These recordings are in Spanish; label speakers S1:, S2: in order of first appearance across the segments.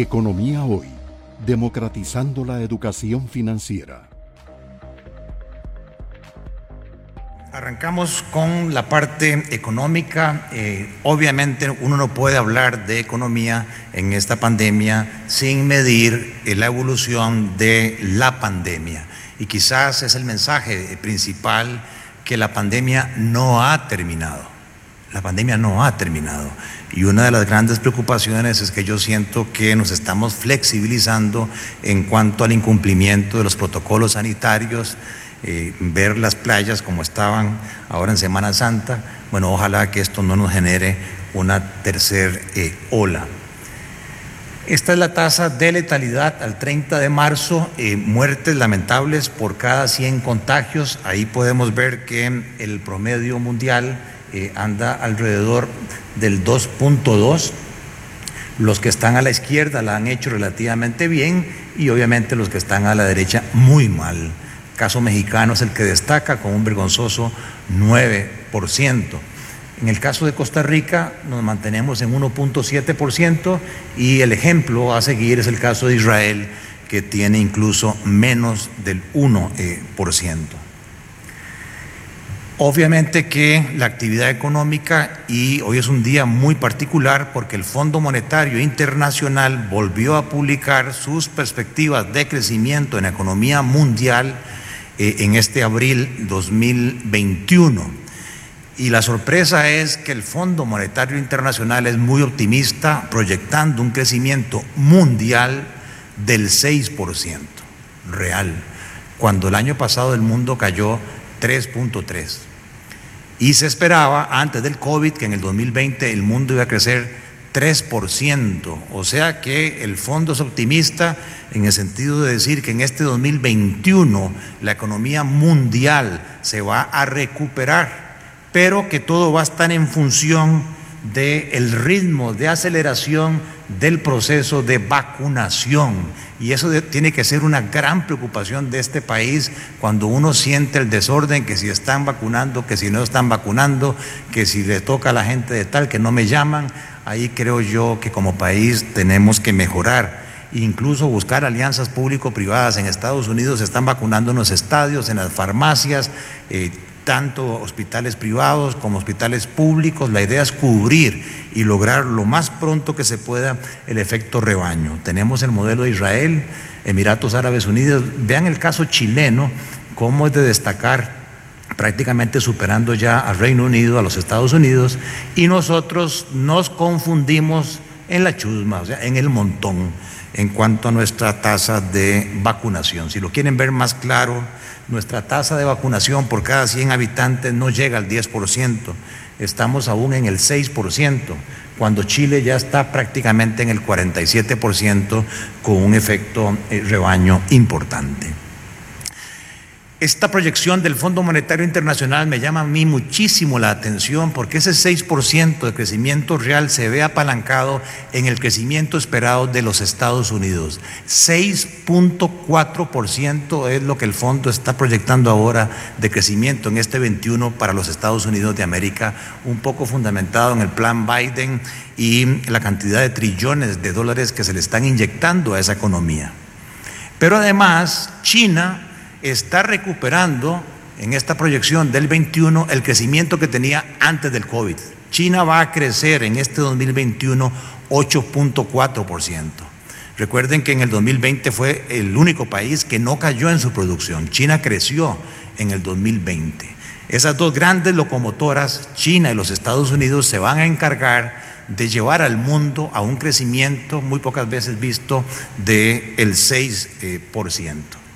S1: Economía Hoy, democratizando la educación financiera.
S2: Arrancamos con la parte económica. Eh, obviamente uno no puede hablar de economía en esta pandemia sin medir la evolución de la pandemia. Y quizás es el mensaje principal que la pandemia no ha terminado. La pandemia no ha terminado. Y una de las grandes preocupaciones es que yo siento que nos estamos flexibilizando en cuanto al incumplimiento de los protocolos sanitarios, eh, ver las playas como estaban ahora en Semana Santa. Bueno, ojalá que esto no nos genere una tercera eh, ola. Esta es la tasa de letalidad al 30 de marzo, eh, muertes lamentables por cada 100 contagios. Ahí podemos ver que el promedio mundial anda alrededor del 2.2. Los que están a la izquierda la han hecho relativamente bien y obviamente los que están a la derecha muy mal caso mexicano es el que destaca con un vergonzoso 9%. En el caso de Costa Rica nos mantenemos en 1.7% y el ejemplo a seguir es el caso de Israel que tiene incluso menos del 1%. Obviamente que la actividad económica, y hoy es un día muy particular porque el Fondo Monetario Internacional volvió a publicar sus perspectivas de crecimiento en la economía mundial eh, en este abril 2021. Y la sorpresa es que el Fondo Monetario Internacional es muy optimista, proyectando un crecimiento mundial del 6% real, cuando el año pasado el mundo cayó 3.3. Y se esperaba antes del COVID que en el 2020 el mundo iba a crecer 3%. O sea que el fondo es optimista en el sentido de decir que en este 2021 la economía mundial se va a recuperar, pero que todo va a estar en función del ritmo de aceleración del proceso de vacunación. Y eso tiene que ser una gran preocupación de este país cuando uno siente el desorden, que si están vacunando, que si no están vacunando, que si le toca a la gente de tal que no me llaman. Ahí creo yo que como país tenemos que mejorar, incluso buscar alianzas público-privadas. En Estados Unidos se están vacunando en los estadios, en las farmacias, eh, tanto hospitales privados como hospitales públicos. La idea es cubrir y lograr lo más pronto que se pueda el efecto rebaño. Tenemos el modelo de Israel, Emiratos Árabes Unidos. Vean el caso chileno, cómo es de destacar prácticamente superando ya al Reino Unido, a los Estados Unidos, y nosotros nos confundimos en la chusma, o sea, en el montón, en cuanto a nuestra tasa de vacunación. Si lo quieren ver más claro, nuestra tasa de vacunación por cada 100 habitantes no llega al 10%, estamos aún en el 6%, cuando Chile ya está prácticamente en el 47% con un efecto eh, rebaño importante. Esta proyección del Fondo Monetario Internacional me llama a mí muchísimo la atención porque ese 6% de crecimiento real se ve apalancado en el crecimiento esperado de los Estados Unidos. 6.4% es lo que el fondo está proyectando ahora de crecimiento en este 21 para los Estados Unidos de América, un poco fundamentado en el plan Biden y la cantidad de trillones de dólares que se le están inyectando a esa economía. Pero además, China está recuperando en esta proyección del 21 el crecimiento que tenía antes del COVID. China va a crecer en este 2021 8.4%. Recuerden que en el 2020 fue el único país que no cayó en su producción. China creció en el 2020. Esas dos grandes locomotoras, China y los Estados Unidos, se van a encargar de llevar al mundo a un crecimiento muy pocas veces visto del el 6%.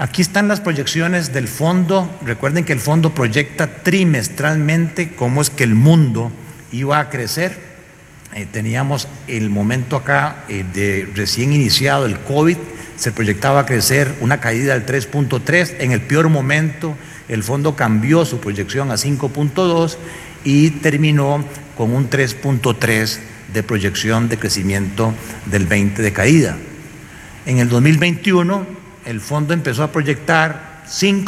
S2: Aquí están las proyecciones del fondo. Recuerden que el fondo proyecta trimestralmente cómo es que el mundo iba a crecer. Eh, teníamos el momento acá eh, de recién iniciado el COVID, se proyectaba crecer una caída del 3.3. En el peor momento, el fondo cambió su proyección a 5.2 y terminó con un 3.3 de proyección de crecimiento del 20 de caída. En el 2021 el fondo empezó a proyectar 5%,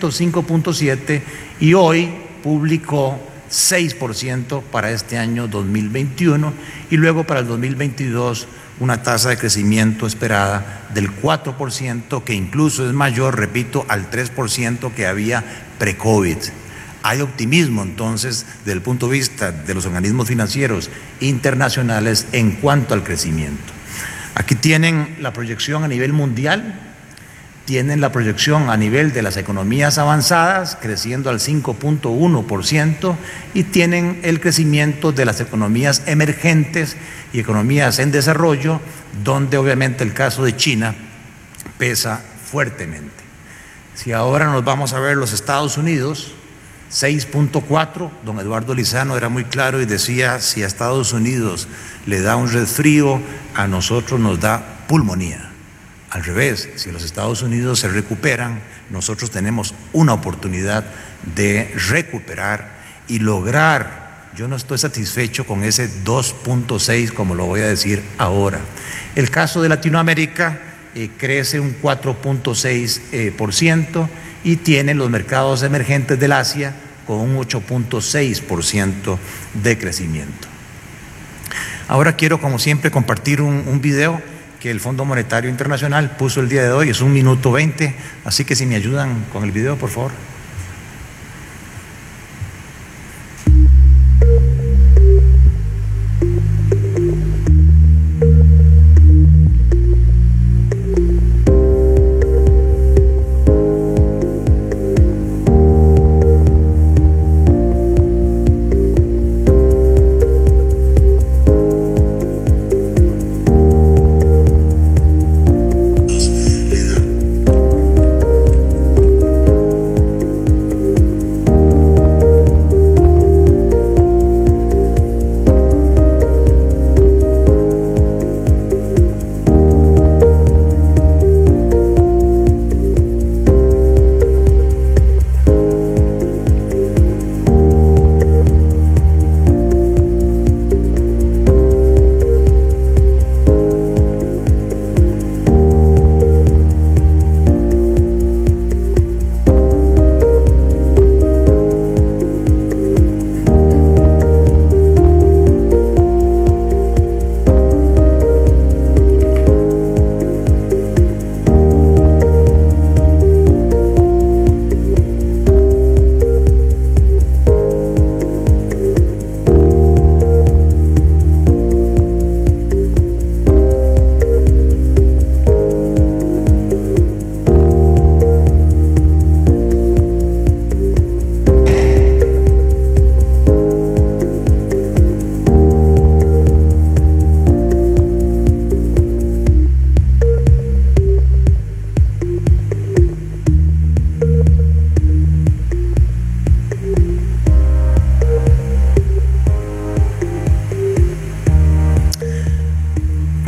S2: 5.7% y hoy publicó 6% para este año 2021 y luego para el 2022 una tasa de crecimiento esperada del 4%, que incluso es mayor, repito, al 3% que había pre-COVID. Hay optimismo entonces desde el punto de vista de los organismos financieros internacionales en cuanto al crecimiento. Aquí tienen la proyección a nivel mundial, tienen la proyección a nivel de las economías avanzadas, creciendo al 5.1%, y tienen el crecimiento de las economías emergentes y economías en desarrollo, donde obviamente el caso de China pesa fuertemente. Si ahora nos vamos a ver los Estados Unidos, 6.4, don Eduardo Lizano era muy claro y decía, si a Estados Unidos le da un resfrío, a nosotros nos da pulmonía. Al revés, si los Estados Unidos se recuperan, nosotros tenemos una oportunidad de recuperar y lograr, yo no estoy satisfecho con ese 2.6 como lo voy a decir ahora. El caso de Latinoamérica eh, crece un 4.6% eh, y tiene los mercados emergentes del Asia con un 8.6% de crecimiento. Ahora quiero, como siempre, compartir un video que el Fondo Monetario Internacional puso el día de hoy, es un minuto 20, así que si me ayudan con el video, por favor.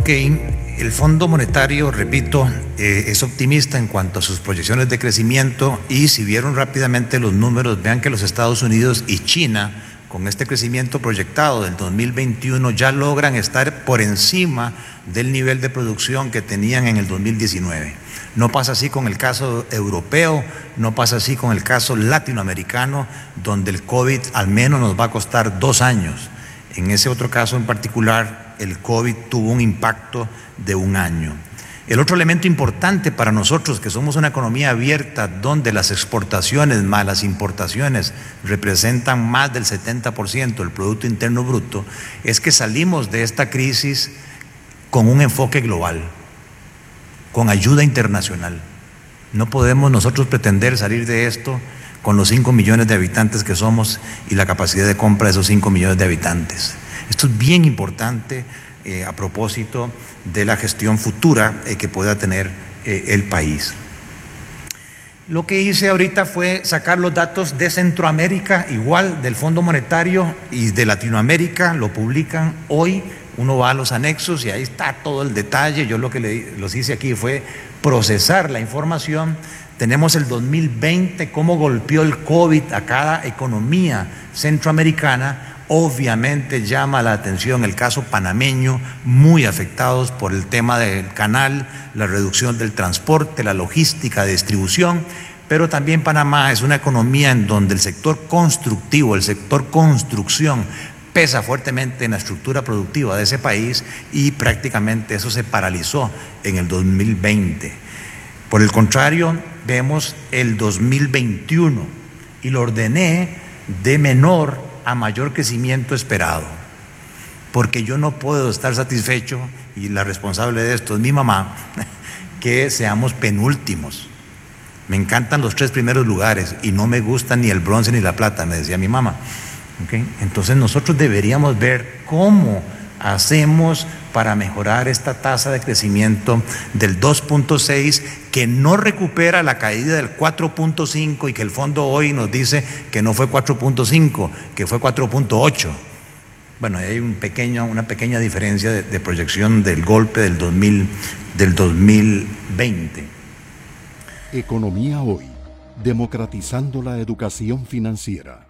S2: El Fondo Monetario, repito, eh, es optimista en cuanto a sus proyecciones de crecimiento y si vieron rápidamente los números, vean que los Estados Unidos y China, con este crecimiento proyectado del 2021, ya logran estar por encima del nivel de producción que tenían en el 2019. No pasa así con el caso europeo, no pasa así con el caso latinoamericano, donde el COVID al menos nos va a costar dos años. En ese otro caso en particular, el COVID tuvo un impacto de un año. El otro elemento importante para nosotros, que somos una economía abierta, donde las exportaciones más las importaciones representan más del 70% del Producto Interno Bruto, es que salimos de esta crisis con un enfoque global, con ayuda internacional. No podemos nosotros pretender salir de esto con los 5 millones de habitantes que somos y la capacidad de compra de esos 5 millones de habitantes. Esto es bien importante eh, a propósito de la gestión futura eh, que pueda tener eh, el país. Lo que hice ahorita fue sacar los datos de Centroamérica, igual del Fondo Monetario y de Latinoamérica, lo publican hoy. Uno va a los anexos y ahí está todo el detalle. Yo lo que los hice aquí fue procesar la información. Tenemos el 2020, cómo golpeó el COVID a cada economía centroamericana Obviamente llama la atención el caso panameño, muy afectados por el tema del canal, la reducción del transporte, la logística distribución, pero también Panamá es una economía en donde el sector constructivo, el sector construcción, pesa fuertemente en la estructura productiva de ese país y prácticamente eso se paralizó en el 2020. Por el contrario, vemos el 2021 y lo ordené de menor a mayor crecimiento esperado, porque yo no puedo estar satisfecho, y la responsable de esto es mi mamá, que seamos penúltimos. Me encantan los tres primeros lugares y no me gusta ni el bronce ni la plata, me decía mi mamá. Entonces nosotros deberíamos ver cómo hacemos para mejorar esta tasa de crecimiento del 2.6 que no recupera la caída del 4.5 y que el fondo hoy nos dice que no fue 4.5, que fue 4.8. Bueno, hay un una pequeña diferencia de, de, proyección del golpe del, 2000, del 2020.
S1: Economía hoy, democratizando la educación financiera.